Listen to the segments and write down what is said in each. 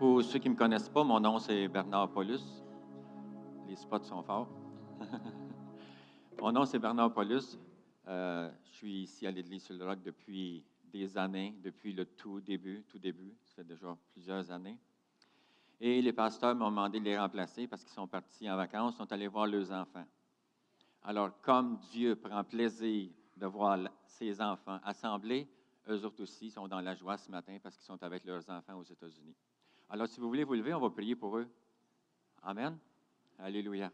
Pour ceux qui ne me connaissent pas, mon nom c'est Bernard Paulus. Les spots sont forts. mon nom c'est Bernard Paulus. Euh, je suis ici à l'Église sur le Roc depuis des années, depuis le tout début, tout début. Ça fait déjà plusieurs années. Et les pasteurs m'ont demandé de les remplacer parce qu'ils sont partis en vacances, sont allés voir leurs enfants. Alors, comme Dieu prend plaisir de voir ses enfants assemblés, eux autres aussi sont dans la joie ce matin parce qu'ils sont avec leurs enfants aux États-Unis. Alors, si vous voulez vous lever, on va prier pour eux. Amen. Alléluia.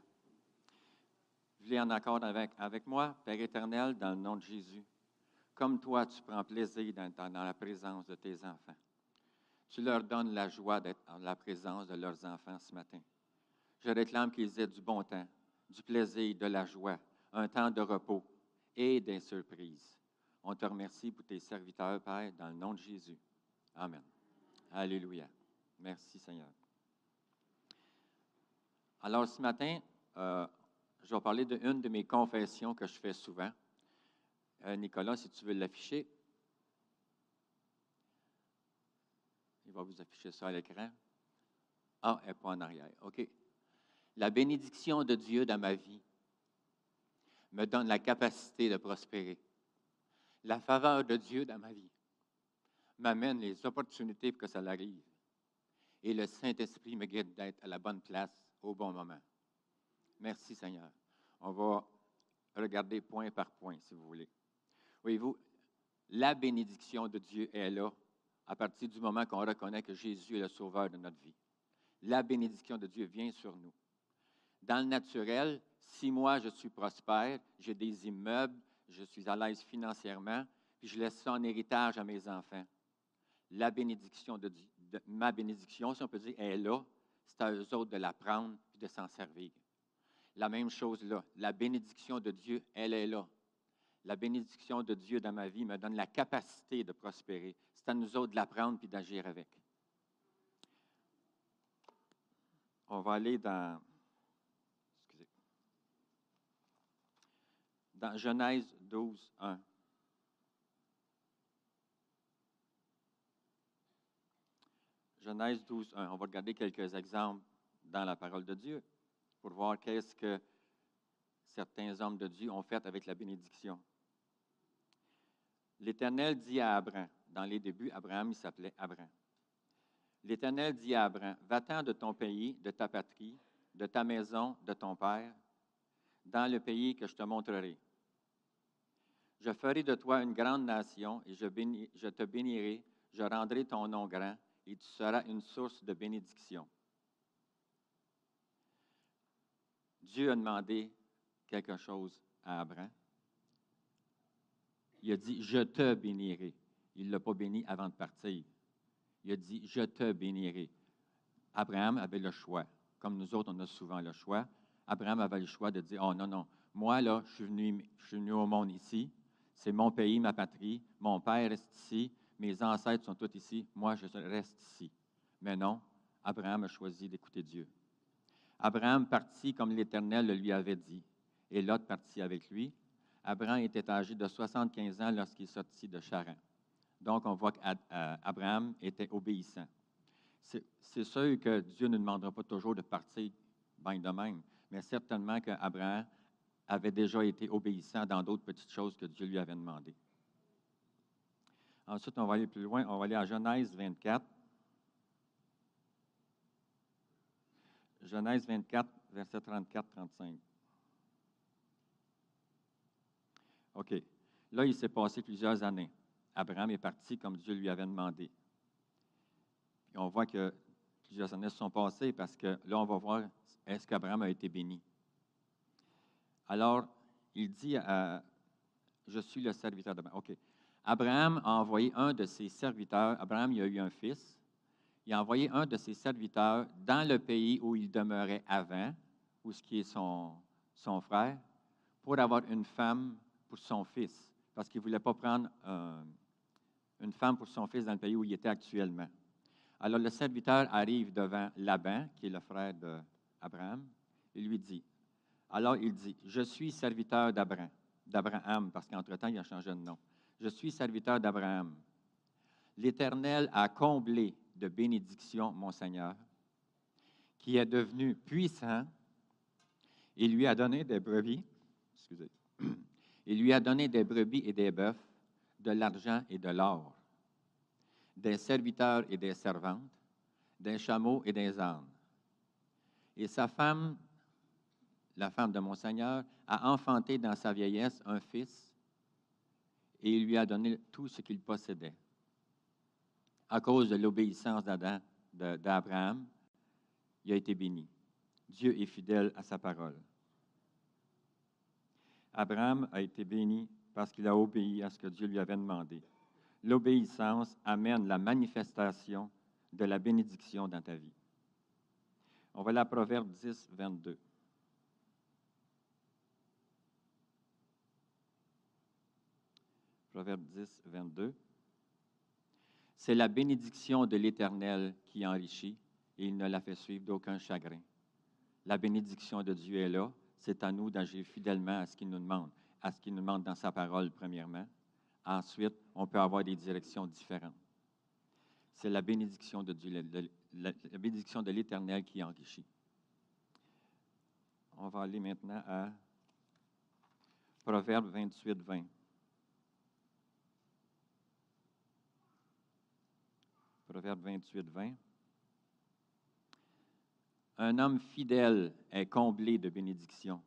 Voulez en accord avec, moi, Père éternel, dans le nom de Jésus. Comme toi, tu prends plaisir dans la présence de tes enfants. Tu leur donnes la joie d'être en la présence de leurs enfants ce matin. Je réclame qu'ils aient du bon temps, du plaisir, de la joie, un temps de repos et des surprises. On te remercie pour tes serviteurs, Père, dans le nom de Jésus. Amen. Alléluia. Merci, Seigneur. Alors, ce matin, euh, je vais parler d'une de mes confessions que je fais souvent. Euh, Nicolas, si tu veux l'afficher. Il va vous afficher ça à l'écran. Ah, elle n'est pas en arrière. OK. La bénédiction de Dieu dans ma vie me donne la capacité de prospérer. La faveur de Dieu dans ma vie m'amène les opportunités pour que ça arrive. Et le Saint-Esprit me guide d'être à la bonne place au bon moment. Merci Seigneur. On va regarder point par point, si vous voulez. Voyez-vous, la bénédiction de Dieu est là à partir du moment qu'on reconnaît que Jésus est le sauveur de notre vie. La bénédiction de Dieu vient sur nous. Dans le naturel, si moi je suis prospère, j'ai des immeubles, je suis à l'aise financièrement, puis je laisse ça en héritage à mes enfants, la bénédiction de, ma bénédiction, si on peut dire, est là. C'est à eux autres de la prendre et de s'en servir. La même chose là. La bénédiction de Dieu, elle est là la bénédiction de Dieu dans ma vie me donne la capacité de prospérer. C'est à nous autres de l'apprendre puis d'agir avec. On va aller dans Genèse 12, 1. Genèse 12, 1. On va regarder quelques exemples dans la parole de Dieu pour voir qu'est-ce que certains hommes de Dieu ont fait avec la bénédiction. L'Éternel dit à Abraham, dans les débuts, Abraham, s'appelait Abraham. L'Éternel dit à Abraham, va-t'en de ton pays, de ta patrie, de ta maison, de ton père, dans le pays que je te montrerai. Je ferai de toi une grande nation et je te bénirai, je rendrai ton nom grand et tu seras une source de bénédiction. Dieu a demandé quelque chose à Abraham il a dit, je te bénirai. Il ne l'a pas béni avant de partir. Il a dit, je te bénirai. Abraham avait le choix. Comme nous autres, on a souvent le choix. Abraham avait le choix de dire, oh non, non, moi, là, je suis venu, je suis venu au monde ici. C'est mon pays, ma patrie. Mon père reste ici. Mes ancêtres sont tous ici. Moi, je reste ici. Mais non, Abraham a choisi d'écouter Dieu. Abraham partit comme l'Éternel le lui avait dit. Et Lot partit avec lui. Abraham était âgé de 75 ans lorsqu'il sortit de Charan. Donc, on voit qu'Abraham était obéissant. C'est sûr que Dieu ne demandera pas toujours de partir de même, mais certainement qu'Abraham avait déjà été obéissant dans d'autres petites choses que Dieu lui avait demandé. Ensuite, on va aller plus loin. On va aller à Genèse 24. Genèse 24, verset 34-35. OK. Là, il s'est passé plusieurs années. Abraham est parti comme Dieu lui avait demandé. on voit que plusieurs années se sont passées parce que là, on va voir est-ce qu'Abraham a été béni. Alors, il dit à, Je suis le serviteur d'Abraham. OK. Abraham a envoyé un de ses serviteurs. Abraham, il a eu un fils. Il a envoyé un de ses serviteurs dans le pays où il demeurait avant, où ce qui est son, son frère, pour avoir une femme pour son fils, parce qu'il ne voulait pas prendre euh, une femme pour son fils dans le pays où il était actuellement. Alors le serviteur arrive devant Laban, qui est le frère d'Abraham, et lui dit, alors il dit, je suis serviteur d'Abraham, d'Abraham, parce qu'entre-temps, il a changé de nom. Je suis serviteur d'Abraham. L'Éternel a comblé de bénédiction, mon Seigneur, qui est devenu puissant et lui a donné des brebis, il lui a donné des brebis et des bœufs, de l'argent et de l'or, des serviteurs et des servantes, des chameaux et des ânes. Et sa femme, la femme de mon Seigneur, a enfanté dans sa vieillesse un fils et il lui a donné tout ce qu'il possédait. À cause de l'obéissance d'Abraham, il a été béni. Dieu est fidèle à sa parole. Abraham a été béni parce qu'il a obéi à ce que Dieu lui avait demandé. L'obéissance amène la manifestation de la bénédiction dans ta vie. On va aller à Proverbe 10, 22. Proverbe 10, 22. C'est la bénédiction de l'Éternel qui enrichit et il ne la fait suivre d'aucun chagrin. La bénédiction de Dieu est là. C'est à nous d'agir fidèlement à ce qu'il nous demande, à ce qu'il nous demande dans sa parole, premièrement. Ensuite, on peut avoir des directions différentes. C'est la bénédiction de Dieu, la, bénédiction de l'Éternel qui enrichit. On va aller maintenant à Proverbe 28, 20. Proverbe 28, 20. Un homme fidèle est comblé de bénédictions,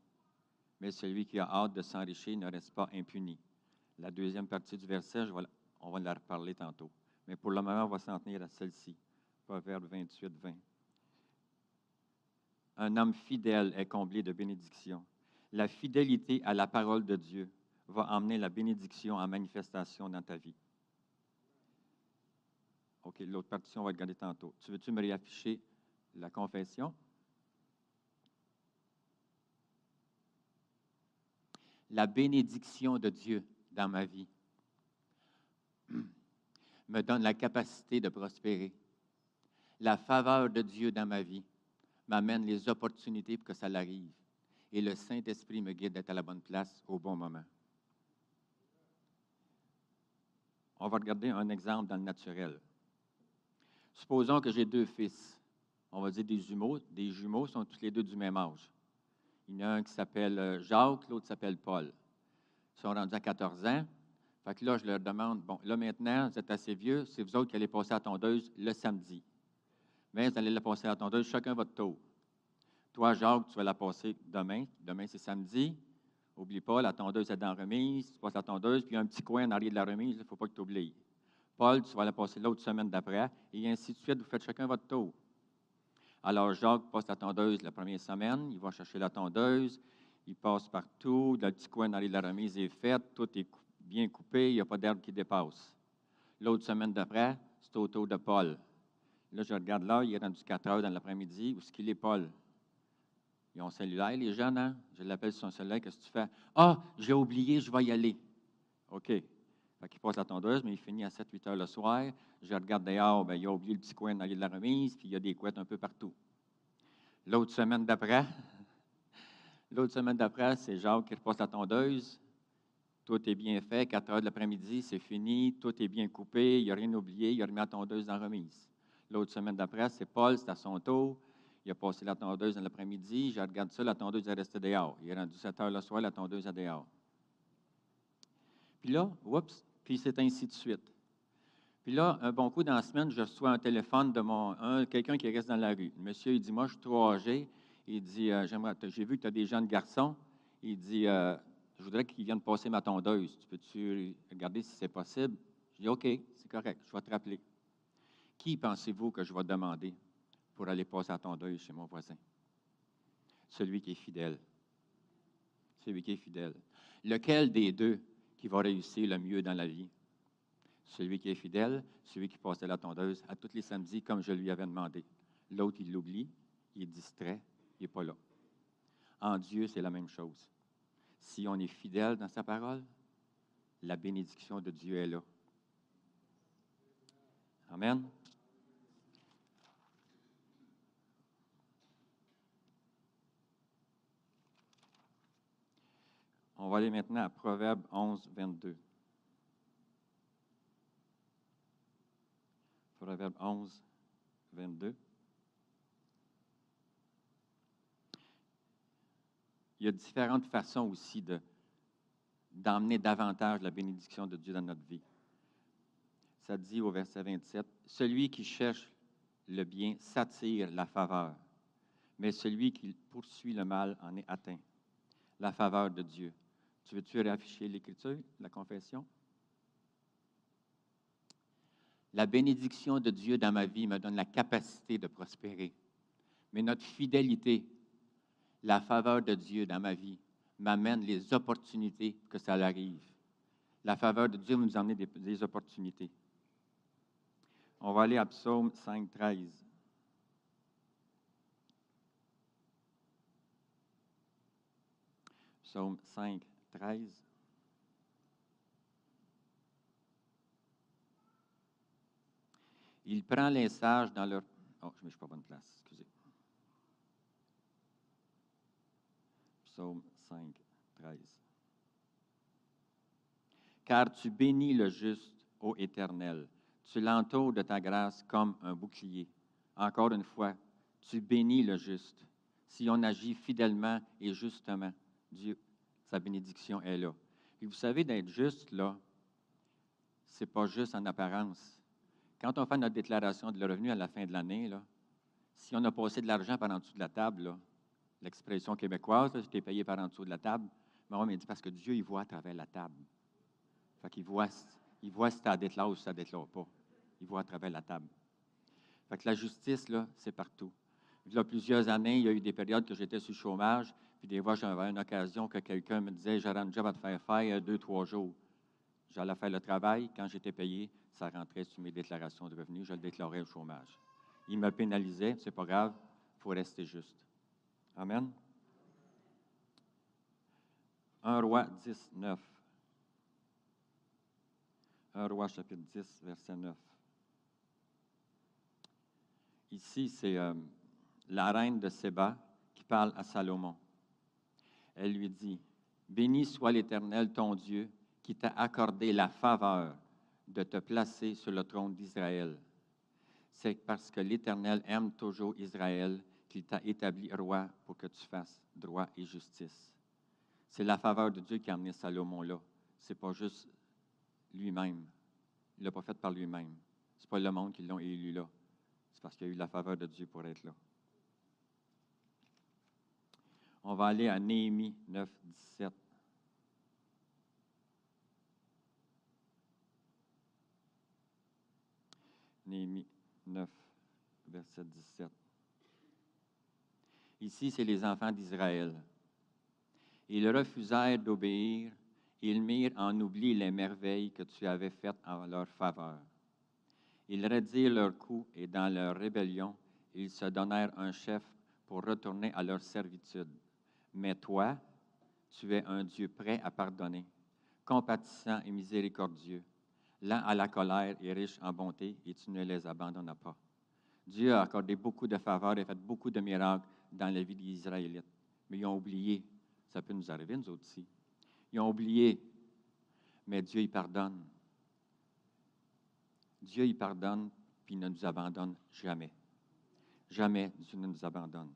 mais celui qui a hâte de s'enrichir ne reste pas impuni. La deuxième partie du verset, on va la reparler tantôt. Mais pour le moment, on va s'en tenir à celle-ci. Proverbe 28, 20. Un homme fidèle est comblé de bénédictions. La fidélité à la parole de Dieu va emmener la bénédiction en manifestation dans ta vie. OK, l'autre partie, on va regarder tantôt. Tu veux-tu me réafficher la confession? La bénédiction de Dieu dans ma vie me donne la capacité de prospérer. La faveur de Dieu dans ma vie m'amène les opportunités pour que ça l'arrive. Et le Saint-Esprit me guide d'être à la bonne place au bon moment. On va regarder un exemple dans le naturel. Supposons que j'ai deux fils. On va dire des jumeaux. Des jumeaux sont tous les deux du même âge. Il y en a un qui s'appelle euh, Jacques, l'autre s'appelle Paul. Ils sont rendus à 14 ans. Fait que là, je leur demande, bon, là maintenant, vous êtes assez vieux, c'est vous autres qui allez passer à la tondeuse le samedi. Mais vous allez la passer à la tondeuse chacun votre tour. Toi, Jacques, tu vas la passer demain. Demain, c'est samedi. N'oublie pas, la tondeuse est dans remise. Tu passes la tondeuse, puis il y a un petit coin en arrière de la remise, il ne faut pas que tu oublies. Paul, tu vas la passer l'autre semaine d'après, et ainsi de suite, vous faites chacun votre tour. Alors, Jacques passe la tondeuse la première semaine, il va chercher la tondeuse, il passe partout, le petit coin dans la remise est fait, tout est bien coupé, il n'y a pas d'herbe qui dépasse. L'autre semaine d'après, c'est au tour de Paul. Là, je regarde là, il est rendu 4 heures dans l'après-midi. Où est-ce qu'il est, Paul? Ils ont cellulaire, les jeunes, hein? Je l'appelle sur son cellulaire. Qu'est-ce que tu fais? Ah, j'ai oublié, je vais y aller. OK. Fait il passe la tondeuse, mais il finit à 7-8 heures le soir. Je regarde dehors, bien, il a oublié le petit coin dans de la remise, puis il y a des couettes un peu partout. L'autre semaine d'après, l'autre semaine d'après, c'est Jacques qui repasse la tondeuse. Tout est bien fait, 4 heures de l'après-midi, c'est fini, tout est bien coupé, il n'y a rien oublié, il a remis la tondeuse dans la remise. L'autre semaine d'après, c'est Paul, c'est à son tour. Il a passé la tondeuse dans l'après-midi. Je regarde ça, la tondeuse est restée dehors. Il est rendu 7 heures le soir, la tondeuse est dehors. Puis là, oups, puis c'est ainsi de suite. Puis là, un bon coup dans la semaine, je reçois un téléphone de mon quelqu'un qui reste dans la rue. Le monsieur, il dit Moi, je suis trop âgé. Il dit euh, J'ai vu que tu as des jeunes garçons. Il dit euh, Je voudrais qu'ils viennent passer ma tondeuse. Tu peux-tu regarder si c'est possible? Je dis OK, c'est correct, je vais te rappeler. Qui pensez-vous que je vais demander pour aller passer la tondeuse chez mon voisin? Celui qui est fidèle. Celui qui est fidèle. Lequel des deux qui va réussir le mieux dans la vie. Celui qui est fidèle, celui qui passe la tondeuse à tous les samedis comme je lui avais demandé. L'autre, il l'oublie, il est distrait, il n'est pas là. En Dieu, c'est la même chose. Si on est fidèle dans sa parole, la bénédiction de Dieu est là. Amen. On va aller maintenant à Proverbe 11, 22. Proverbe 11, 22. Il y a différentes façons aussi de, d'emmener davantage la bénédiction de Dieu dans notre vie. Ça dit au verset 27, Celui qui cherche le bien s'attire la faveur, mais celui qui poursuit le mal en est atteint. La faveur de Dieu. Tu veux-tu réafficher l'Écriture, la confession? La bénédiction de Dieu dans ma vie me donne la capacité de prospérer. Mais notre fidélité, la faveur de Dieu dans ma vie, m'amène les opportunités que ça arrive. La faveur de Dieu nous des, des opportunités. On va aller à Psaume 5, 13. Psaume 5, 13. Il prend les sages dans leur... Oh, je ne suis pas bonne place, excusez. Psaume 5, 13. Car tu bénis le juste, ô Éternel. Tu l'entoures de ta grâce comme un bouclier. Encore une fois, tu bénis le juste. Si on agit fidèlement et justement, Dieu, sa bénédiction est là. Et vous savez, d'être juste, là, c'est pas juste en apparence. Quand on fait notre déclaration de revenu à la fin de l'année, là, si on a passé de l'argent par en dessous de la table, l'expression québécoise, là, je t'ai payé par en dessous de la table, mais on m'a dit parce que Dieu, il voit à travers la table. Fait qu'il voit, il voit si tu déclaré ou si tu déclaré pas. Il voit à travers la table. Fait que la justice, là, c'est partout. Il y a plusieurs années, il y a eu des périodes que j'étais le chômage, puis des fois, j'avais une occasion que quelqu'un me disait J'aurais un job à te faire faire deux, trois jours. J'allais faire le travail. Quand j'étais payé, ça rentrait sur mes déclarations de revenus. Je le déclarais au chômage. Il me pénalisait. C'est pas grave. Il faut rester juste. Amen. 1 roi 10, 9. 1 roi chapitre 10, verset 9. Ici, c'est euh, la reine de Séba qui parle à Salomon. Elle lui dit, Béni soit l'Éternel ton Dieu qui t'a accordé la faveur de te placer sur le trône d'Israël. C'est parce que l'Éternel aime toujours Israël qu'il t'a établi roi pour que tu fasses droit et justice. C'est la faveur de Dieu qui a amené Salomon là. Ce n'est pas juste lui-même. Il l'a pas fait par lui-même. Ce n'est pas le monde qui l'a élu là. C'est parce qu'il y a eu la faveur de Dieu pour être là. On va aller à Néhémie 9, 17. Néhémie 9, verset 17. Ici, c'est les enfants d'Israël. Ils refusèrent d'obéir, ils mirent en oubli les merveilles que tu avais faites en leur faveur. Ils redirent leur coup et dans leur rébellion, ils se donnèrent un chef pour retourner à leur servitude. Mais toi, tu es un Dieu prêt à pardonner, compatissant et miséricordieux, lent à la colère et riche en bonté, et tu ne les abandonnes pas. Dieu a accordé beaucoup de faveurs et fait beaucoup de miracles dans la vie des Israélites. Mais ils ont oublié. Ça peut nous arriver, nous aussi. Ils ont oublié. Mais Dieu, il pardonne. Dieu, il pardonne, puis il ne nous abandonne jamais. Jamais Dieu ne nous abandonne.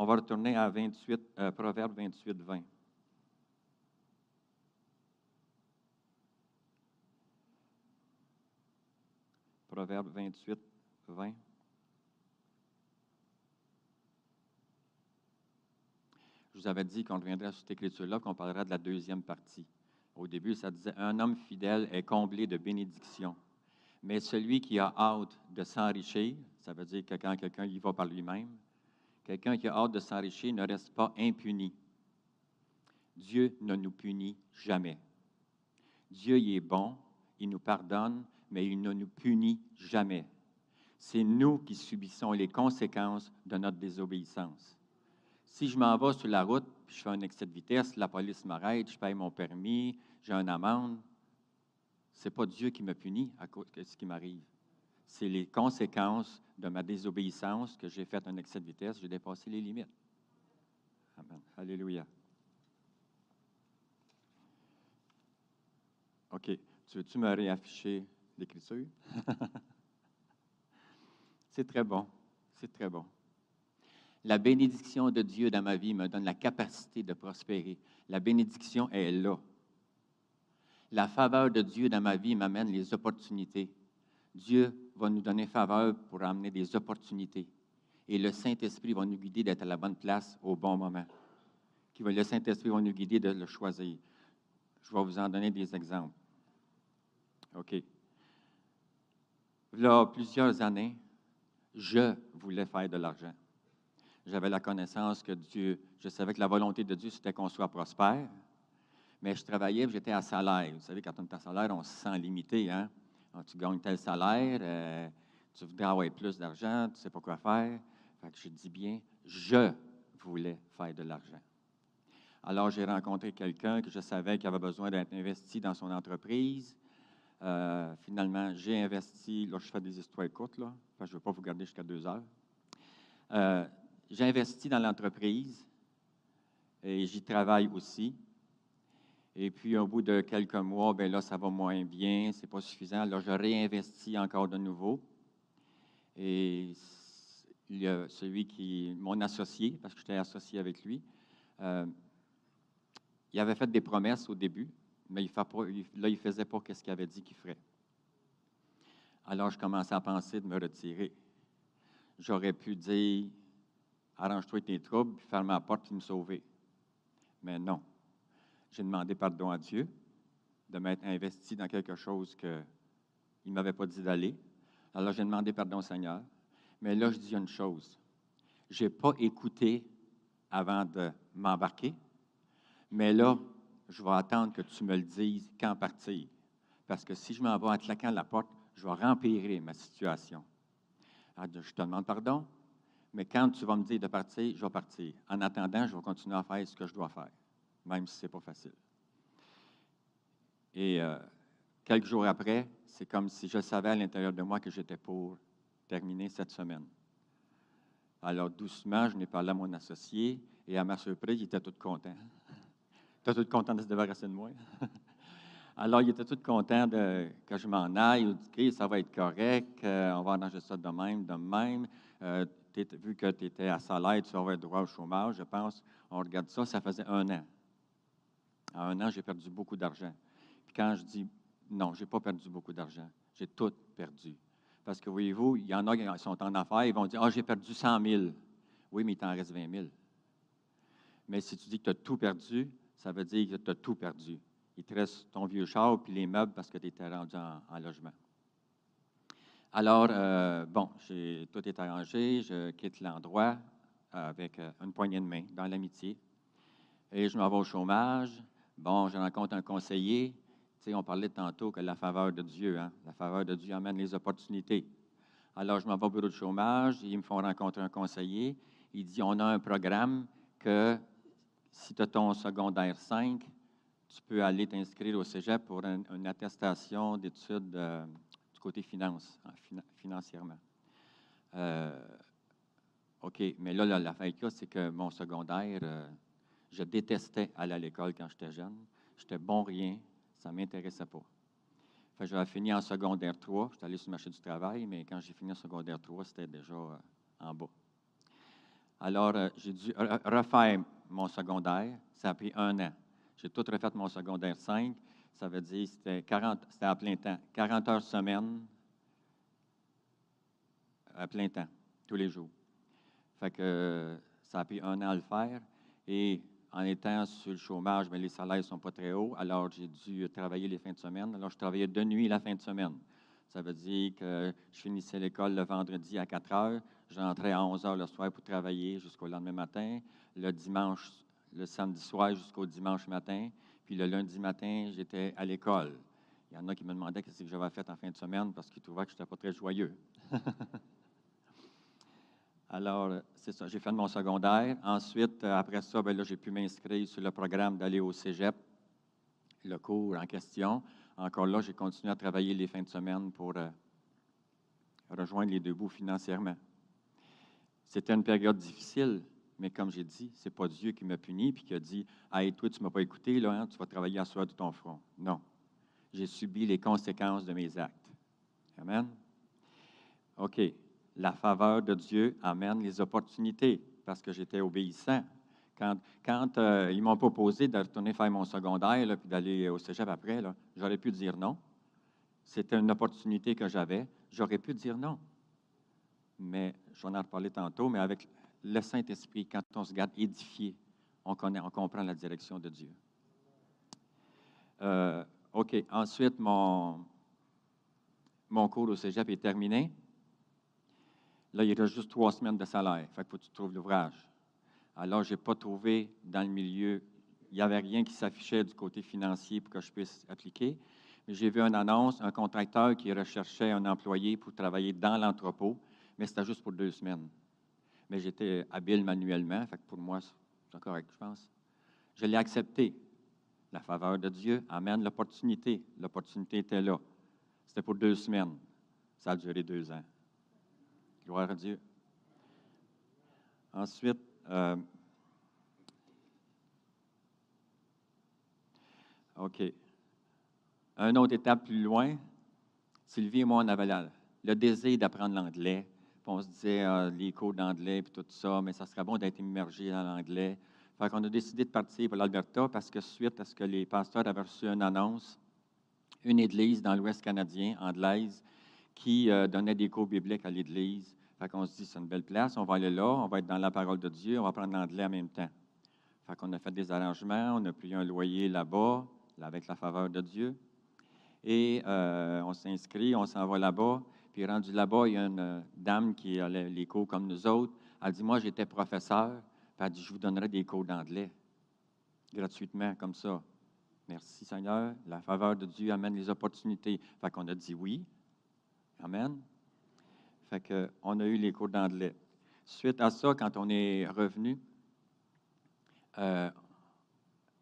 On va retourner à 28, euh, Proverbe 28, 20. Proverbe 28, 20. Je vous avais dit qu'on reviendrait sur cette écriture-là, qu'on parlerait de la deuxième partie. Au début, ça disait Un homme fidèle est comblé de bénédictions. Mais celui qui a hâte de s'enrichir, ça veut dire que quand quelqu'un y va par lui-même, quelqu'un qui a hâte de s'enrichir ne reste pas impuni. Dieu ne nous punit jamais. Dieu y est bon, il nous pardonne, mais il ne nous punit jamais. C'est nous qui subissons les conséquences de notre désobéissance. Si je m'en vais sur la route, je fais un excès de vitesse, la police m'arrête, je paye mon permis, j'ai une amende, ce n'est pas Dieu qui me punit à cause de ce qui m'arrive. C'est les conséquences de ma désobéissance que j'ai fait un excès de vitesse, j'ai dépassé les limites. Amen. Alléluia. OK. Tu veux-tu me réafficher l'Écriture? C'est très bon. C'est très bon. La bénédiction de Dieu dans ma vie me donne la capacité de prospérer. La bénédiction est là. La faveur de Dieu dans ma vie m'amène les opportunités. Dieu va nous donner faveur pour amener des opportunités. Et le Saint-Esprit va nous guider d'être à la bonne place au bon moment. Le Saint-Esprit va nous guider de le choisir. Je vais vous en donner des exemples. OK. Il y a plusieurs années, je voulais faire de l'argent. J'avais la connaissance que Dieu, je savais que la volonté de Dieu, c'était qu'on soit prospère, mais je travaillais, j'étais à salaire. Vous savez, quand on est à salaire, on se sent limité. Hein? Tu gagnes tel salaire, euh, tu voudrais avoir plus d'argent, tu ne sais pas quoi faire. Je dis bien, je voulais faire de l'argent. Alors, j'ai rencontré quelqu'un que je savais qu'il avait besoin d'être investi dans son entreprise. Euh, finalement, j'ai investi, là, je fais des histoires courtes, je ne veux pas vous garder jusqu'à deux heures. Euh, j'ai investi dans l'entreprise et j'y travaille aussi. Et puis, au bout de quelques mois, bien là, ça va moins bien, c'est pas suffisant. Alors, je réinvestis encore de nouveau. Et celui qui, mon associé, parce que j'étais associé avec lui, euh, il avait fait des promesses au début, mais là, il ne faisait pas ce qu'il avait dit qu'il ferait. Alors, je commençais à penser de me retirer. J'aurais pu dire Arrange-toi tes troubles, puis ferme la porte, et me sauver. Mais non. J'ai demandé pardon à Dieu de m'être investi dans quelque chose qu'il ne m'avait pas dit d'aller. Alors, j'ai demandé pardon au Seigneur. Mais là, je dis une chose. Je n'ai pas écouté avant de m'embarquer. Mais là, je vais attendre que tu me le dises quand partir. Parce que si je m'en vais en claquant la porte, je vais rempirer ma situation. Alors, je te demande pardon, mais quand tu vas me dire de partir, je vais partir. En attendant, je vais continuer à faire ce que je dois faire, même si ce n'est pas facile. Et euh, quelques jours après, c'est comme si je savais à l'intérieur de moi que j'étais pour terminer cette semaine. Alors, doucement, je n'ai parlé à mon associé et à ma surprise, il était tout content. Il était tout content de se débarrasser de moi? Alors, il était tout content de, que je m'en aille. Il dit, ça va être correct, euh, on va arranger ça de même, de même. Euh, vu que tu étais à salaire, tu aurais droit au chômage, je pense. On regarde ça, ça faisait un an. En un an, j'ai perdu beaucoup d'argent. Puis quand je dis non, je n'ai pas perdu beaucoup d'argent, j'ai tout perdu. Parce que voyez-vous, il y en a qui sont en affaires, ils vont dire Ah, j'ai perdu 100 000. Oui, mais il t'en reste 20 000. Mais si tu dis que tu as tout perdu, ça veut dire que tu as tout perdu. Il te reste ton vieux char puis les meubles parce que tu étais rendu en logement. Alors, euh, bon, tout est arrangé, je quitte l'endroit avec euh, une poignée de main dans l'amitié. Et je m'en vais au chômage. Bon, je rencontre un conseiller. Tu sais, on parlait tantôt que la faveur de Dieu, hein, la faveur de Dieu amène les opportunités. Alors, je m'en vais au bureau de chômage, ils me font rencontrer un conseiller. Il dit On a un programme que si tu as ton secondaire 5, tu peux aller t'inscrire au cégep pour une, attestation d'études. Euh, côté finance, financièrement. Euh, OK, mais là, la, la c'est que mon secondaire, euh, je détestais aller à l'école quand j'étais jeune. J'étais bon rien, ça ne m'intéressait pas. J'avais fini en secondaire 3, j'étais allé sur le marché du travail, mais quand j'ai fini en secondaire 3, c'était déjà euh, en bas. Alors, j'ai dû refaire mon secondaire. Ça a pris un an. J'ai tout refait mon secondaire 5 ça veut dire c'était 40, c'était à plein temps, 40 heures semaine à plein temps, tous les jours. Que ça a pris un an à le faire. Et en étant sur le chômage, mais les salaires ne sont pas très hauts, alors j'ai dû travailler les fins de semaine. Alors, je travaillais de nuit la fin de semaine. Ça veut dire que je finissais l'école le vendredi à 4 heures, j'entrais à 11 heures le soir pour travailler jusqu'au lendemain matin, le dimanche, le samedi soir jusqu'au dimanche matin, puis le lundi matin, j'étais à l'école. Il y en a qui me demandaient ce que j'avais fait en fin de semaine parce qu'ils trouvaient que je n'étais pas très joyeux. Alors, c'est ça, j'ai fait mon secondaire. Ensuite, euh, après ça, ben là, j'ai pu m'inscrire sur le programme d'aller au cégep, le cours en question. Encore là, j'ai continué à travailler les fins de semaine pour euh, rejoindre les deux bouts financièrement. C'était une période difficile mais comme j'ai dit, ce n'est pas Dieu qui m'a puni puis qui a dit Hey, toi, tu ne m'as pas écouté, là, hein, tu vas travailler à soi de ton front. Non. J'ai subi les conséquences de mes actes. Amen. OK. La faveur de Dieu amène les opportunités parce que j'étais obéissant. Quand, euh, ils m'ont proposé de retourner faire mon secondaire là, puis d'aller au cégep après, j'aurais pu dire non. C'était une opportunité que j'avais. J'aurais pu dire non. Mais j'en ai reparlé tantôt, mais avec le Saint-Esprit, quand on se garde édifié, on, connaît, on comprend la direction de Dieu. Euh, OK. Ensuite, mon cours au cégep est terminé. Là, il reste juste trois semaines de salaire. Fait faut que tu trouves l'ouvrage. Alors, je n'ai pas trouvé dans le milieu, il n'y avait rien qui s'affichait du côté financier pour que je puisse appliquer. Mais j'ai vu une annonce, un contracteur qui recherchait un employé pour travailler dans l'entrepôt, mais c'était juste pour deux semaines. Mais j'étais habile manuellement, fait que pour moi, c'est correct, je pense. Je l'ai accepté. La faveur de Dieu amène l'opportunité. L'opportunité était là. C'était pour deux semaines. Ça a duré deux ans. Gloire à Dieu. Ensuite, euh, OK. Une autre étape plus loin, Sylvie et moi, on avait le désir d'apprendre l'anglais. On se disait ah, les cours d'anglais et tout ça, mais ça serait bon d'être immergé dans l'anglais. Fait qu'on a décidé de partir pour l'Alberta parce que suite à ce que les pasteurs avaient reçu une annonce, une église dans l'Ouest canadien, anglaise, qui euh, donnait des cours bibliques à l'église. Fait qu'on se dit, c'est une belle place, on va aller là, on va être dans la parole de Dieu, on va apprendre l'anglais en même temps. Fait qu'on a fait des arrangements, on a pris un loyer là-bas, avec la faveur de Dieu. Et euh, on s'inscrit, on s'en va là-bas. Puis rendu là-bas, il y a une euh, dame qui a les cours comme nous autres. Elle dit, moi, j'étais professeur. Elle dit, je vous donnerai des cours d'anglais gratuitement, comme ça. Merci Seigneur. La faveur de Dieu amène les opportunités. Fait qu'on a dit oui. Amen. Fait qu'on a eu les cours d'anglais. Suite à ça, quand on est revenu, euh,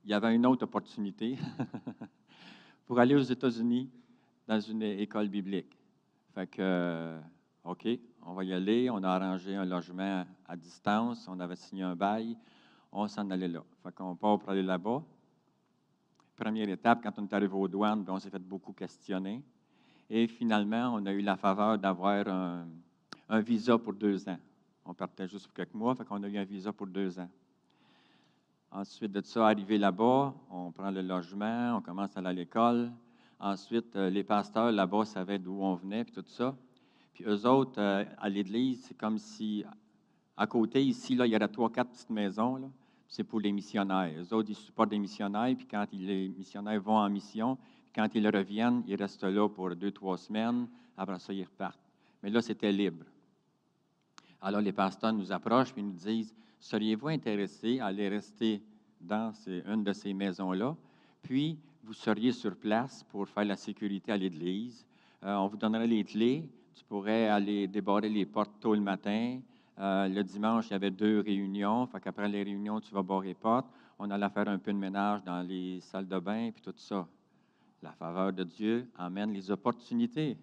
il y avait une autre opportunité pour aller aux États-Unis dans une école biblique. Fait que, euh, OK, on va y aller. On a arrangé un logement à distance. On avait signé un bail. On s'en allait là. Fait qu'on part pour aller là-bas. Première étape, quand on est arrivé aux douanes, ben, on s'est fait beaucoup questionner. Et finalement, on a eu la faveur d'avoir un, visa pour deux ans. On partait juste pour quelques mois, fait qu'on a eu un visa pour deux ans. Ensuite de ça, arrivé là-bas, on prend le logement, on commence à aller à l'école. Ensuite, euh, les pasteurs là-bas savaient d'où on venait, puis tout ça. Puis eux autres, euh, à l'église, c'est comme si, à côté, ici, là, il y aurait trois, quatre petites maisons. C'est pour les missionnaires. Eux autres, ils supportent des missionnaires, puis quand les missionnaires vont en mission, quand ils reviennent, ils restent là pour deux, trois semaines. Après ça, ils repartent. Mais là, c'était libre. Alors, les pasteurs nous approchent et nous disent Seriez-vous intéressé à aller rester dans une de ces maisons-là? Puis, vous seriez sur place pour faire la sécurité à l'église. Euh, on vous donnerait les clés. Tu pourrais aller débarrer les portes tôt le matin. Euh, le dimanche, il y avait deux réunions. Fait les réunions, tu vas barrer les portes. On allait faire un peu de ménage dans les salles de bain, puis tout ça. La faveur de Dieu amène les opportunités.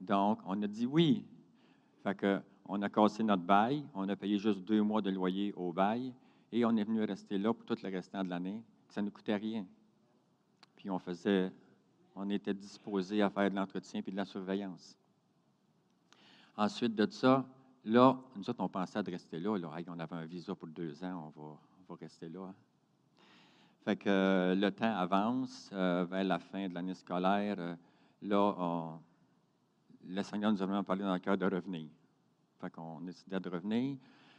Donc, on a dit oui. Fait que, on a cassé notre bail, on a payé juste deux mois de loyer au bail, et on est venu rester là pour tout le restant de l'année. Ça ne coûtait rien. Puis on faisait, on était disposé à faire de l'entretien puis de la surveillance. Ensuite de ça, là, nous autres, on pensait de rester là. là. on avait un visa pour deux ans, on va, rester là. Hein. Fait que euh, le temps avance euh, vers la fin de l'année scolaire. Euh, là, le Seigneur nous a vraiment parlé dans le cœur de revenir. Fait qu'on décidait de revenir.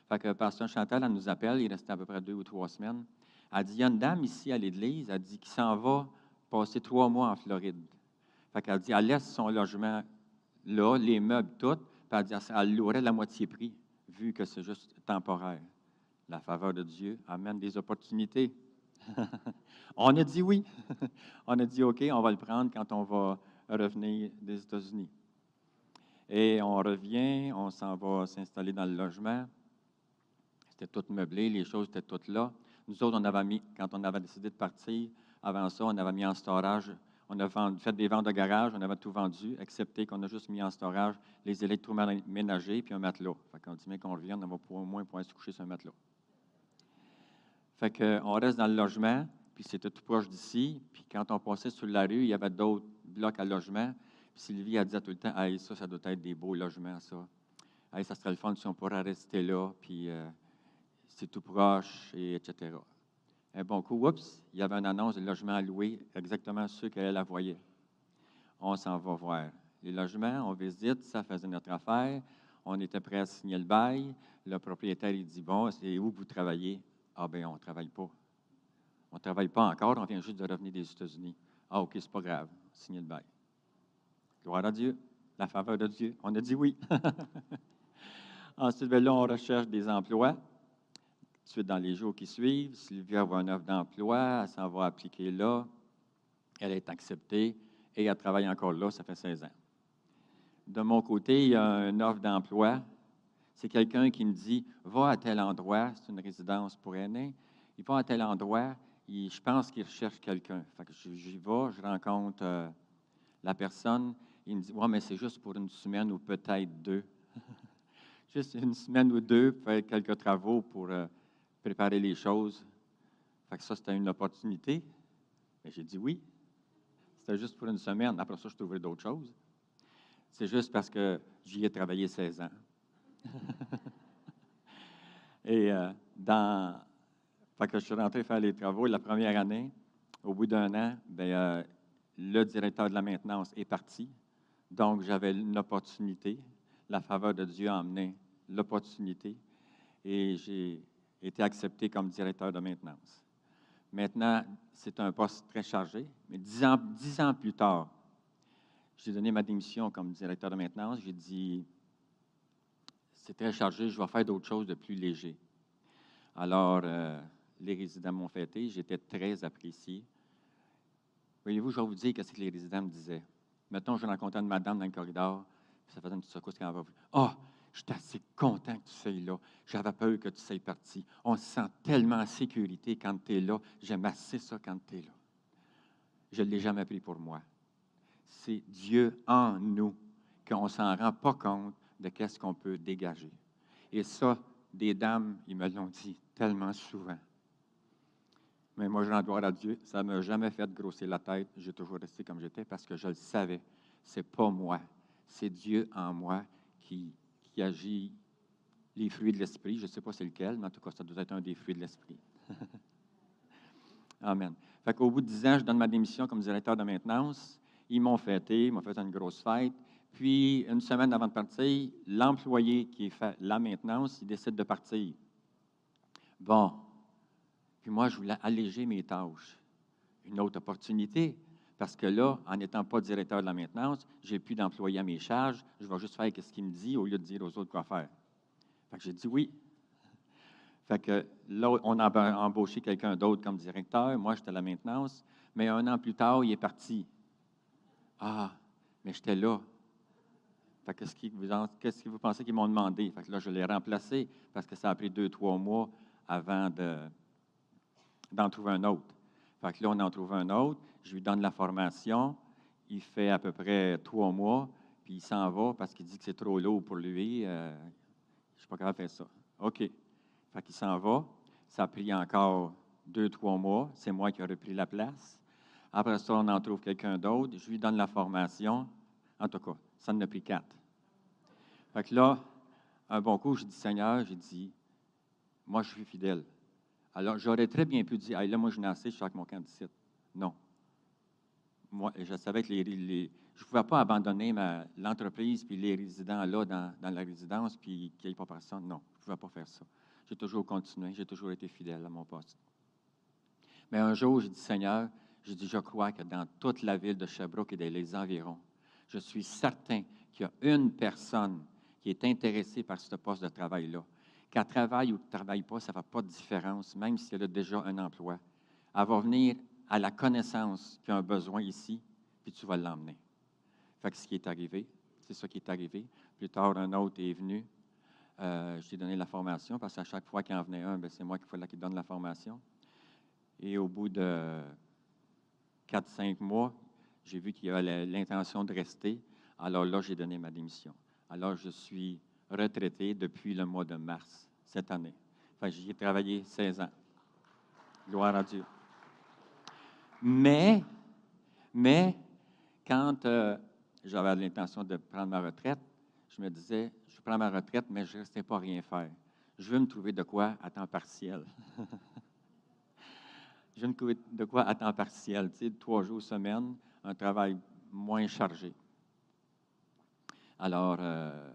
Fait que Pasteur Chantal, elle nous appelle, il restait à peu près deux ou trois semaines. Elle dit, il y a une dame ici à l'église, elle dit, qui s'en va passer trois mois en Floride. Fait qu'elle dit, elle laisse son logement là, les meubles, tout, puis dit, elle l'aurait la moitié prix, vu que c'est juste temporaire. La faveur de Dieu amène des opportunités. on a dit oui. on a dit OK, on va le prendre quand on va revenir des États-Unis. Et on revient, on s'en va s'installer dans le logement. C'était tout meublé, les choses étaient toutes là. Nous autres, on avait mis, quand on avait décidé de partir, avant ça, on avait mis en storage. On a fait des ventes de garage, on avait tout vendu, excepté qu'on a juste mis en storage les électroménagers puis un matelas. Fait qu'on dit, mais qu'on revienne, on va au moins pouvoir se coucher sur un matelas. Fait qu'on reste dans le logement, puis c'était tout proche d'ici. Puis quand on passait sur la rue, il y avait d'autres blocs à logement. Puis Sylvie a dit tout le temps, hey, ça, ça doit être des beaux logements, ça. Ça serait le fun si on pourrait rester là, puis euh, c'est tout proche, et etc. Un bon coup, oups, il y avait une annonce de logement à louer, exactement ceux qu'elle la voyait. On s'en va voir. Les logements, on visite, ça faisait notre affaire. On était prêt à signer le bail. Le propriétaire, il dit Bon, c'est où vous travaillez? Ah, bien, on ne travaille pas. On ne travaille pas encore, on vient juste de revenir des États-Unis. Ah, OK, c'est pas grave, signer le bail. Gloire à Dieu, la faveur de Dieu. On a dit oui. Ensuite, bien là, on recherche des emplois. Tout de suite, dans les jours qui suivent, Sylvia voit une offre d'emploi, elle s'en va appliquer là. Elle est acceptée et elle travaille encore là, ça fait 16 ans. De mon côté, il y a une offre d'emploi. C'est quelqu'un qui me dit Va à tel endroit, c'est une résidence pour aînés. Il va à tel endroit, je pense qu'il recherche quelqu'un. J'y vais, je rencontre euh, la personne. Il me dit Ouais, mais c'est juste pour une semaine ou peut-être deux. juste une semaine ou deux, faire quelques travaux pour euh, préparer les choses. Fait que ça, c'était une opportunité. Mais j'ai dit oui. C'était juste pour une semaine. Après ça, je trouverai d'autres choses. C'est juste parce que j'y ai travaillé 16 ans. Et euh, dans. Je suis rentré faire les travaux la première année. Au bout d'un an, bien, euh, le directeur de la maintenance est parti. Donc, j'avais une opportunité. La faveur de Dieu a emmené l'opportunité. Et j'ai été accepté comme directeur de maintenance. Maintenant, c'est un poste très chargé, mais dix ans, plus tard, j'ai donné ma démission comme directeur de maintenance. J'ai dit, c'est très chargé, je vais faire d'autres choses de plus léger. Alors, euh, les résidents m'ont fêté, j'étais très apprécié. Voyez-vous, je vais vous dire ce que les résidents me disaient. Mettons, je rencontrais une madame dans le corridor, ça faisait une petite secousse quand elle va. Ah, oh, je suis assez content que tu sois là. J'avais peur que tu sois parti. On se sent tellement en sécurité quand tu es là. J'aime assez ça quand tu es là. Je ne l'ai jamais pris pour moi. C'est Dieu en nous qu'on ne s'en rend pas compte de qu'est-ce qu'on peut dégager. Et ça, des dames, ils me l'ont dit tellement souvent. Mais moi, je rends à Dieu. Ça ne m'a jamais fait grossir la tête. J'ai toujours resté comme j'étais parce que je le savais. C'est pas moi. C'est Dieu en moi qui, qui agit les fruits de l'esprit. Je ne sais pas c'est lequel, mais en tout cas, ça doit être un des fruits de l'esprit. Amen. Fait qu'au bout de dix ans, je donne ma démission comme directeur de maintenance. Ils m'ont fêté, ils m'ont fait une grosse fête. Puis, une semaine avant de partir, l'employé qui fait la maintenance, il décide de partir. Bon. Puis moi, je voulais alléger mes tâches. Une autre opportunité. Parce que là, en n'étant pas directeur de la maintenance, j'ai plus d'employés à mes charges. Je vais juste faire ce qu'il me dit au lieu de dire aux autres quoi faire. Fait que j'ai dit oui. Fait que là, on a embauché quelqu'un d'autre comme directeur. Moi, j'étais à la maintenance. Mais un an plus tard, il est parti. Ah, mais j'étais là. Fait que qu'est-ce que vous pensez qu'ils m'ont demandé? Fait que là, je l'ai remplacé parce que ça a pris deux, trois mois avant d'en trouver un autre. Fait que là, on en trouve un autre. Je lui donne la formation. Il fait à peu près trois mois, puis il s'en va parce qu'il dit que c'est trop lourd pour lui. Euh, je ne suis pas capable de faire ça. OK. Fait qu'il s'en va. Ça a pris encore deux, trois mois. C'est moi qui ai repris la place. Après ça, on en trouve quelqu'un d'autre. Je lui donne la formation. En tout cas, ça en a pris quatre. Fait que là, un bon coup, je dis Seigneur, j'ai dit, moi, je suis fidèle. Alors, j'aurais très bien pu dire, là, moi, je n'ai assez, je suis avec mon candidat. Non. Moi, je savais que je ne pouvais pas abandonner l'entreprise puis les résidents là dans, la résidence puis qu'il n'y ait pas personne. Non, je ne pouvais pas faire ça. J'ai toujours continué, j'ai toujours été fidèle à mon poste. Mais un jour, j'ai dit, Seigneur, j'ai dit, je crois que dans toute la ville de Sherbrooke et les environs, je suis certain qu'il y a une personne qui est intéressée par ce poste de travail-là. Qu'elle travaille ou ne travaille pas, ça ne fait pas de différence, même si elle a déjà un emploi. Elle va venir à la connaissance qu'il y a un besoin ici, puis tu vas l'emmener. Fait que ce qui est arrivé, c'est ça qui est arrivé. Plus tard, un autre est venu. Euh, je lui ai donné la formation parce qu'à chaque fois qu'il en venait un, ben, c'est moi qu'il fallait qu'il donne la formation. Et au bout de 4-5 mois, j'ai vu qu'il avait l'intention de rester. Alors là, j'ai donné ma démission. Alors, je suis retraité depuis le mois de mars cette année. Enfin, j'y ai travaillé 16 ans. Gloire à Dieu. Mais, mais, quand euh, j'avais l'intention de prendre ma retraite, je me disais, je prends ma retraite, mais je ne restais pas rien faire. Je veux me trouver de quoi à temps partiel. je veux me trouver de quoi à temps partiel, tu sais, trois jours semaine, un travail moins chargé. Alors, euh,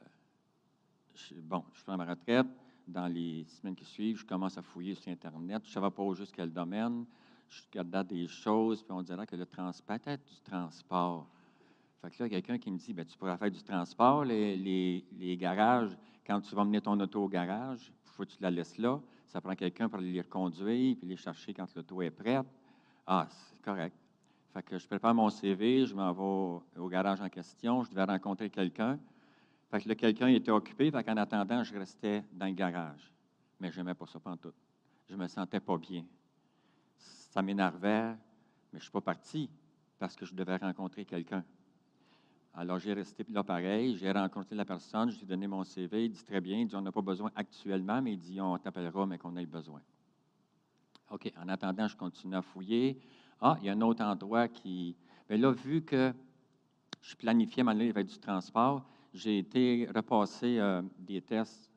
bon, je prends ma retraite. Dans les semaines qui suivent, je commence à fouiller sur Internet. Je ne savais pas juste quel domaine. Je regardais des choses, puis on dirait que le transport, peut-être du transport. Fait que là, quelqu'un qui me dit, ben, tu pourrais faire du transport, les, les, garages, quand tu vas mener ton auto au garage, il faut que tu la laisses là. Ça prend quelqu'un pour les reconduire, puis les chercher quand l'auto est prête. Ah, c'est correct. Fait que je prépare mon CV, je m'en vais au garage en question, je devais rencontrer quelqu'un. Fait que là, quelqu'un était occupé, fait qu'en attendant, je restais dans le garage. Mais je n'aimais pas ça tout. Je me sentais pas bien. Ça m'énervait, mais je ne suis pas parti parce que je devais rencontrer quelqu'un. Alors, j'ai resté là pareil. J'ai rencontré la personne, je lui ai donné mon CV. Il dit très bien, il dit on n'a pas besoin actuellement, mais il dit on t'appellera, mais qu'on ait besoin. OK. En attendant, je continue à fouiller. Ah, il y a un autre endroit qui. Bien là, vu que je planifiais ma avec du transport, j'ai été repasser euh, des tests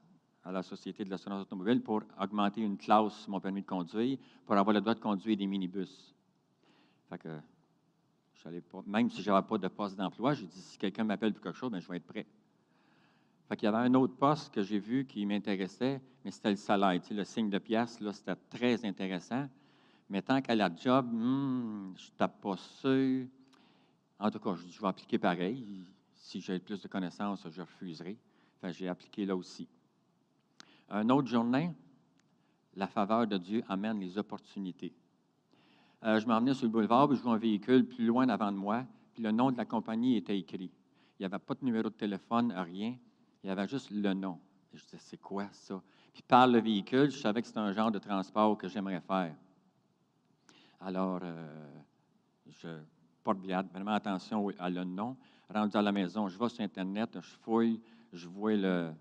à la Société de l'assurance automobile pour augmenter une classe sur mon permis de conduire, pour avoir le droit de conduire des minibus. Fait que, pas, même si je n'avais pas de poste d'emploi, j'ai dit si quelqu'un m'appelle pour quelque chose, bien, je vais être prêt. Fait qu'il y avait un autre poste que j'ai vu qui m'intéressait, mais c'était le salaire. Le signe de pièce, là, c'était très intéressant. Mais tant qu'à la job, hmm, je ne tape pas sûr. En tout cas, je vais appliquer pareil. Si j'ai plus de connaissances, je refuserai. J'ai appliqué là aussi. Un autre journée, la faveur de Dieu amène les opportunités. Euh, je m'emmenais sur le boulevard, puis je vois un véhicule plus loin avant de moi, puis le nom de la compagnie était écrit. Il n'y avait pas de numéro de téléphone, rien. Il y avait juste le nom. je disais, c'est quoi ça? Puis par le véhicule, je savais que c'était un genre de transport que j'aimerais faire. Alors, euh, je porte bien vraiment attention à le nom. Rendu à la maison, je vais sur Internet, je fouille, je vois le,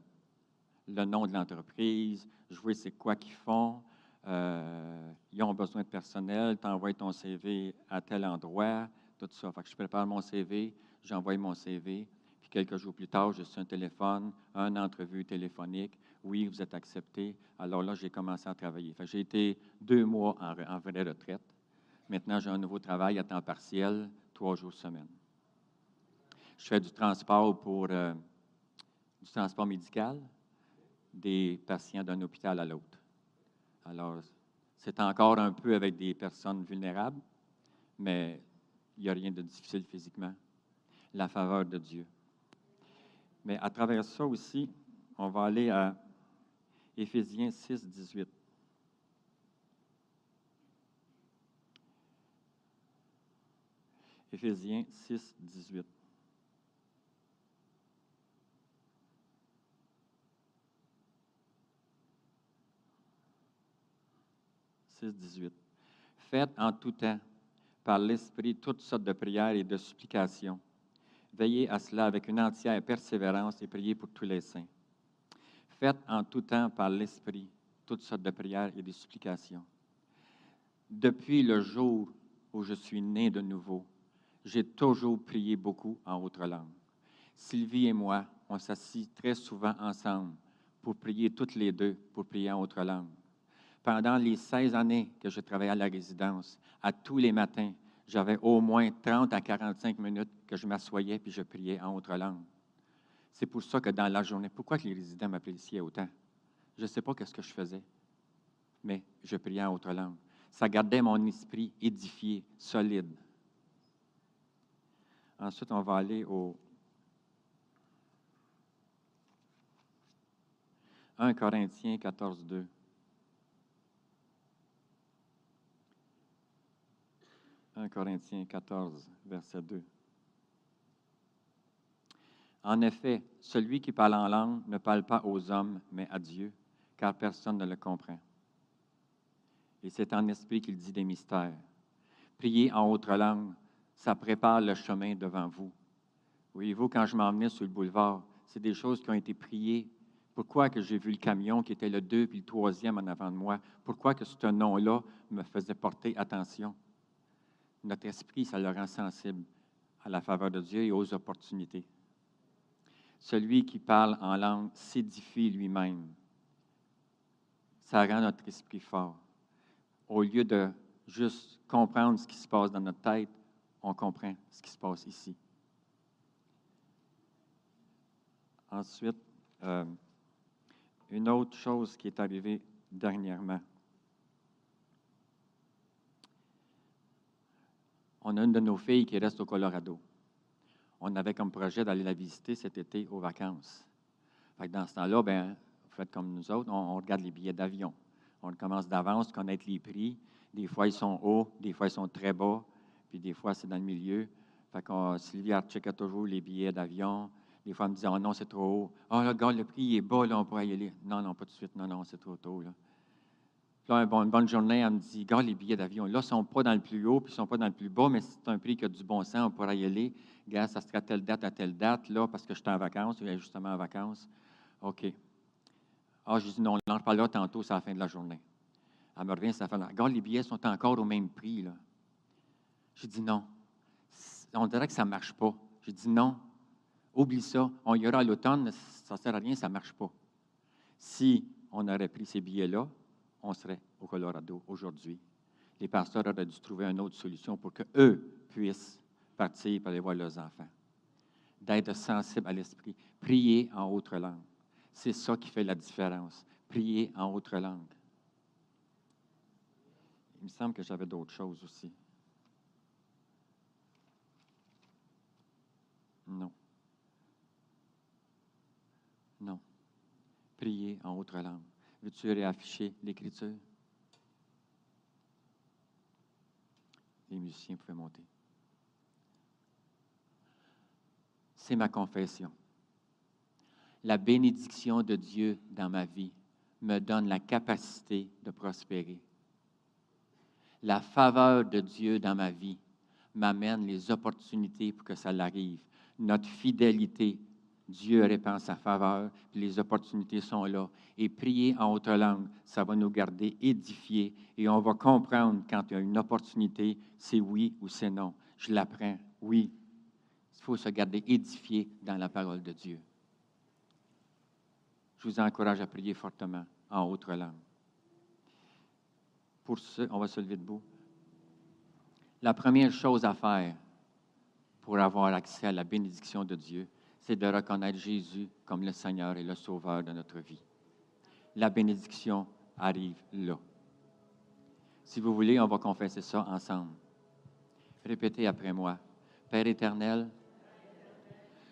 le nom de l'entreprise, vois c'est quoi qu'ils font. Euh, ils ont besoin de personnel, tu envoies ton CV à tel endroit, tout ça. Fait je prépare mon CV, j'envoie mon CV, puis quelques jours plus tard, je suis un téléphone, une entrevue téléphonique. Oui, vous êtes accepté. Alors là, j'ai commencé à travailler. j'ai été deux mois en, en vraie retraite. Maintenant, j'ai un nouveau travail à temps partiel, trois jours semaine. Je fais du transport pour euh, du transport médical des patients d'un hôpital à l'autre. Alors, c'est encore un peu avec des personnes vulnérables, mais il n'y a rien de difficile physiquement. La faveur de Dieu. Mais à travers ça aussi, on va aller à Éphésiens 6, 18. Éphésiens 6, 18. 18. Faites en tout temps, par l'Esprit, toutes sortes de prières et de supplications. Veillez à cela avec une entière persévérance et priez pour tous les saints. Faites en tout temps, par l'Esprit, toutes sortes de prières et de supplications. Depuis le jour où je suis né de nouveau, j'ai toujours prié beaucoup en autre langue. Sylvie et moi, on s'assit très souvent ensemble pour prier toutes les deux, pour prier en autre langue pendant les 16 années que je travaillais à la résidence, à tous les matins, j'avais au moins 30 à 45 minutes que je m'assoyais puis je priais en autre langue. C'est pour ça que dans la journée, pourquoi les résidents m'appréciaient autant? Je ne sais pas ce que je faisais, mais je priais en autre langue. Ça gardait mon esprit édifié, solide. Ensuite, on va aller au 1 Corinthiens 14, 2. 1 Corinthiens 14, verset 2. En effet, celui qui parle en langue ne parle pas aux hommes, mais à Dieu, car personne ne le comprend. Et c'est en esprit qu'il dit des mystères. Prier en autre langue, ça prépare le chemin devant vous. Voyez-vous, quand je m'emmenais sur le boulevard, c'est des choses qui ont été priées. Pourquoi que j'ai vu le camion qui était le deux puis le troisième en avant de moi? Pourquoi que ce nom-là me faisait porter attention? Notre esprit, ça le rend sensible à la faveur de Dieu et aux opportunités. Celui qui parle en langue s'édifie lui-même. Ça rend notre esprit fort. Au lieu de juste comprendre ce qui se passe dans notre tête, on comprend ce qui se passe ici. Ensuite, euh, une autre chose qui est arrivée dernièrement. On a une de nos filles qui reste au Colorado. On avait comme projet d'aller la visiter cet été aux vacances. dans ce temps-là, ben, vous faites comme nous autres, on, regarde les billets d'avion. On commence d'avance, connaître les prix. Des fois, ils sont hauts, des fois, ils sont très bas, puis des fois, c'est dans le milieu. Fait qu'on, Sylvie, elle toujours les billets d'avion. Des fois, elle me disait, oh non, c'est trop haut. Oh, regarde, le prix est bas, là, on pourrait y aller. Non, non, pas tout de suite. Non, non, c'est trop tôt. Là, une bonne journée, elle me dit, regarde les billets d'avion. Là, ils ne sont pas dans le plus haut, puis ils ne sont pas dans le plus bas, mais c'est un prix qui a du bon sens, on pourrait y aller. Regarde, ça sera telle date à telle date, là, parce que je suis en vacances, justement en vacances. OK. Ah, je dis, non, on en reparlera tantôt, c'est la fin de la journée. Elle me revient, ça fait, regarde, les billets sont encore au même prix, là. J'ai dit, non. On dirait que ça ne marche pas. J'ai dit, non, Oublie ça. On y aura à l'automne, ça ne sert à rien, ça ne marche pas. Si on aurait pris ces billets-là, on serait au Colorado aujourd'hui. Les pasteurs auraient dû trouver une autre solution pour qu'eux puissent partir pour aller voir leurs enfants. D'être sensible à l'esprit. Prier en autre langue. C'est ça qui fait la différence. Prier en autre langue. Il me semble que j'avais d'autres choses aussi. Non. Non. Prier en autre langue. Veux-tu réafficher l'Écriture? Les musiciens pouvaient monter. C'est ma confession. La bénédiction de Dieu dans ma vie me donne la capacité de prospérer. La faveur de Dieu dans ma vie m'amène les opportunités pour que ça l'arrive. Notre fidélité Dieu répand sa faveur, les opportunités sont là. Et prier en autre langue, ça va nous garder édifiés et on va comprendre quand il y a une opportunité, c'est oui ou c'est non. Je l'apprends, oui. Il faut se garder édifié dans la parole de Dieu. Je vous encourage à prier fortement en autre langue. Pour ce, on va se lever debout. La première chose à faire pour avoir accès à la bénédiction de Dieu, c'est de reconnaître Jésus comme le Seigneur et le Sauveur de notre vie. La bénédiction arrive là. Si vous voulez, on va confesser ça ensemble. Répétez après moi. Père éternel,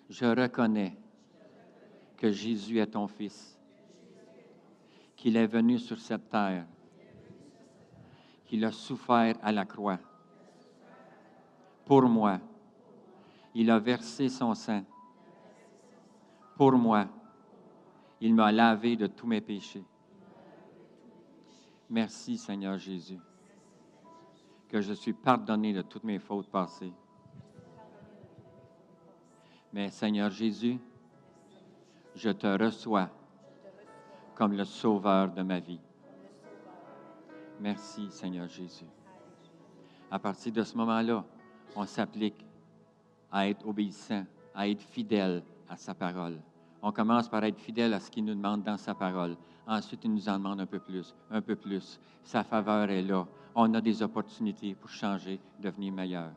je reconnais que Jésus est ton Fils, qu'il est venu sur cette terre, qu'il a souffert à la croix. Pour moi, il a versé son sang pour moi. Il m'a lavé de tous mes péchés. Merci Seigneur Jésus, que je suis pardonné de toutes mes fautes passées. Mais Seigneur Jésus, je te reçois comme le sauveur de ma vie. Merci Seigneur Jésus. À partir de ce moment-là, on s'applique à être obéissant, à être fidèle à sa parole. On commence par être fidèle à ce qu'il nous demande dans sa parole. Ensuite, il nous en demande un peu plus, un peu plus. Sa faveur est là. On a des opportunités pour changer, devenir meilleur.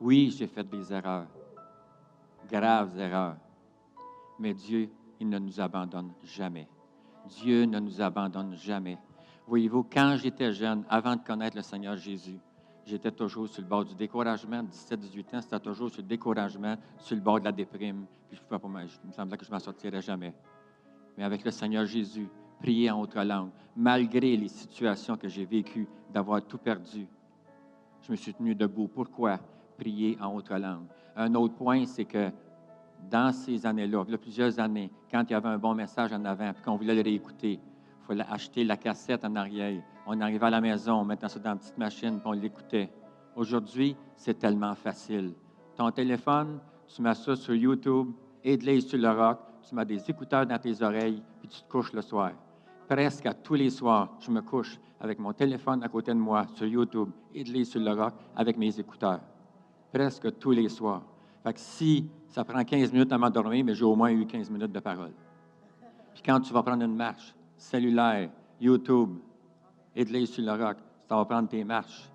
Oui, j'ai fait des erreurs, graves erreurs. Mais Dieu, il ne nous abandonne jamais. Dieu ne nous abandonne jamais. Voyez-vous, quand j'étais jeune, avant de connaître le Seigneur Jésus, j'étais toujours sur le bord du découragement. 17-18 ans, c'était toujours sur le découragement, sur le bord de la déprime. Puis je pas, il me semblait que je m'en sortirais jamais. Mais avec le Seigneur Jésus, prier en autre langue, malgré les situations que j'ai vécues, d'avoir tout perdu, je me suis tenu debout. Pourquoi? Prier en autre langue. Un autre point, c'est que dans ces années-là, il y a plusieurs années, quand il y avait un bon message en avant, puis qu'on voulait le réécouter, il fallait acheter la cassette en arrière. On arrivait à la maison, on mettait ça dans une petite machine, puis on l'écoutait. Aujourd'hui, c'est tellement facile. Ton téléphone, tu mets ça sur YouTube, aide sur le rock, tu mets des écouteurs dans tes oreilles, puis tu te couches le soir. Presque à tous les soirs, je me couche avec mon téléphone à côté de moi sur YouTube, aide sur le rock, avec mes écouteurs. Presque tous les soirs. Fait que si ça prend 15 minutes à m'endormir, mais j'ai au moins eu 15 minutes de parole. Puis quand tu vas prendre une marche, cellulaire, YouTube, et sur le roc, ça va prendre tes marches.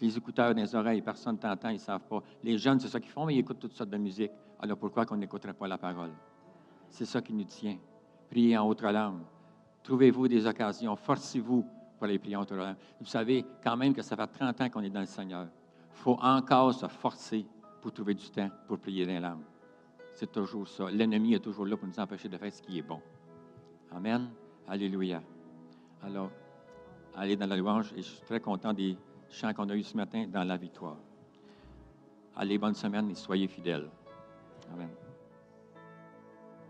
Les écouteurs dans les oreilles, personne ne t'entend, ils ne savent pas. Les jeunes, c'est ça qu'ils font, mais ils écoutent toutes sortes de musique. Alors pourquoi qu'on n'écouterait pas la parole? C'est ça qui nous tient. Priez en autre langue. Trouvez-vous des occasions. Forcez-vous pour les prier en autre langue. Vous savez quand même que ça fait 30 ans qu'on est dans le Seigneur. Il faut encore se forcer pour trouver du temps pour prier dans l'âme. C'est toujours ça. L'ennemi est toujours là pour nous empêcher de faire ce qui est bon. Amen. Alléluia. Alors, allez dans la louange et je suis très content des chants qu'on a eus ce matin dans la victoire. Allez, bonne semaine et soyez fidèles. Amen.